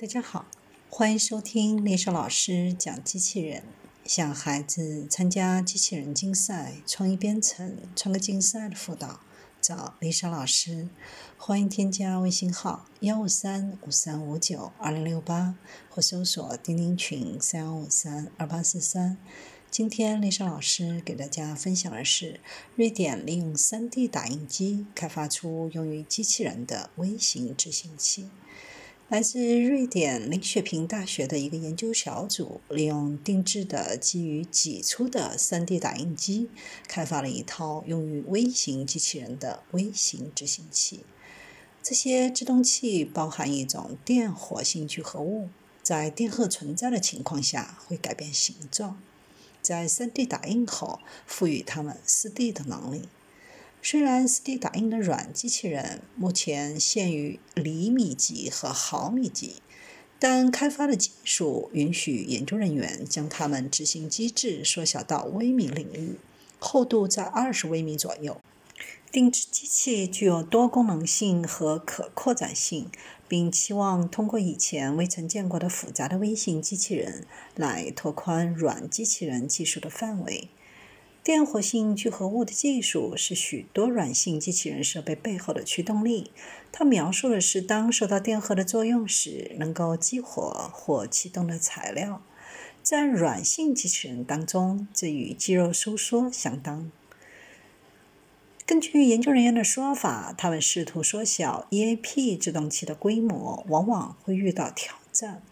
大家好，欢迎收听丽莎老师讲机器人。想孩子参加机器人竞赛、创意编程、创客竞赛的辅导，找丽莎老师。欢迎添加微信号幺五三五三五九二零六八，或搜索钉钉群三幺五三二八四三。今天丽莎老师给大家分享的是，瑞典利用 3D 打印机开发出用于机器人的微型执行器。来自瑞典林雪平大学的一个研究小组，利用定制的基于挤出的 3D 打印机，开发了一套用于微型机器人的微型执行器。这些制动器包含一种电活性聚合物，在电荷存在的情况下会改变形状，在 3D 打印后赋予它们 4D 的能力。虽然 4D 打印的软机器人目前限于厘米级和毫米级，但开发的技术允许研究人员将它们执行机制缩小到微米领域，厚度在二十微米左右。定制机器具有多功能性和可扩展性，并期望通过以前未曾见过的复杂的微型机器人来拓宽软机器人技术的范围。电活性聚合物的技术是许多软性机器人设备背后的驱动力。它描述的是当受到电荷的作用时能够激活或启动的材料。在软性机器人当中，这与肌肉收缩相当。根据研究人员的说法，他们试图缩小 EAP 制动器的规模，往往会遇到挑战。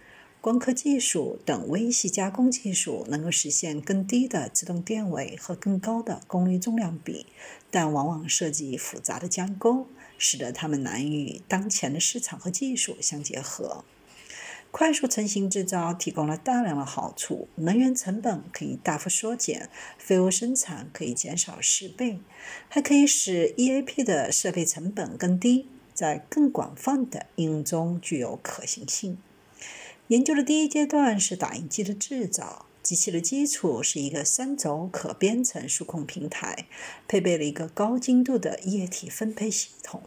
光刻技术等微细加工技术能够实现更低的自动电位和更高的功率重量比，但往往涉及复杂的加工，使得它们难与当前的市场和技术相结合。快速成型制造提供了大量的好处：能源成本可以大幅缩减，废物生产可以减少十倍，还可以使 EAP 的设备成本更低，在更广泛的应用中具有可行性。研究的第一阶段是打印机的制造。机器的基础是一个三轴可编程数控平台，配备了一个高精度的液体分配系统。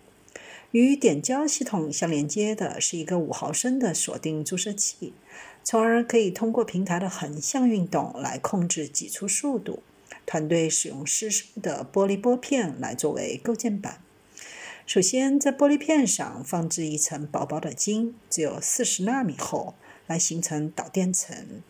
与点胶系统相连接的是一个五毫升的锁定注射器，从而可以通过平台的横向运动来控制挤出速度。团队使用湿式的玻璃玻片来作为构建板。首先，在玻璃片上放置一层薄薄的金，只有四十纳米厚。来形成导电层，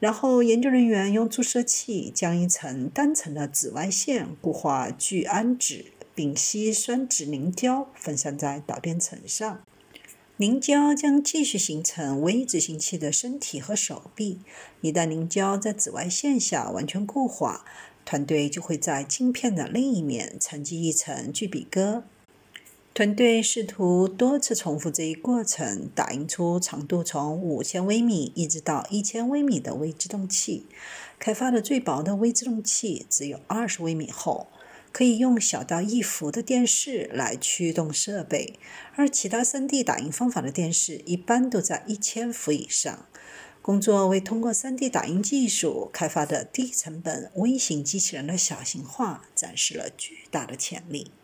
然后研究人员用注射器将一层单层的紫外线固化聚氨酯丙烯酸酯凝胶分散在导电层上，凝胶将继续形成微执行器的身体和手臂。一旦凝胶在紫外线下完全固化，团队就会在镜片的另一面沉积一层聚比哥。团队试图多次重复这一过程，打印出长度从五千微米一直到一千微米的微制动器。开发的最薄的微制动器只有二十微米厚，可以用小到一伏的电视来驱动设备，而其他 3D 打印方法的电视一般都在一千伏以上。工作为通过 3D 打印技术开发的低成本微型机器人的小型化展示了巨大的潜力。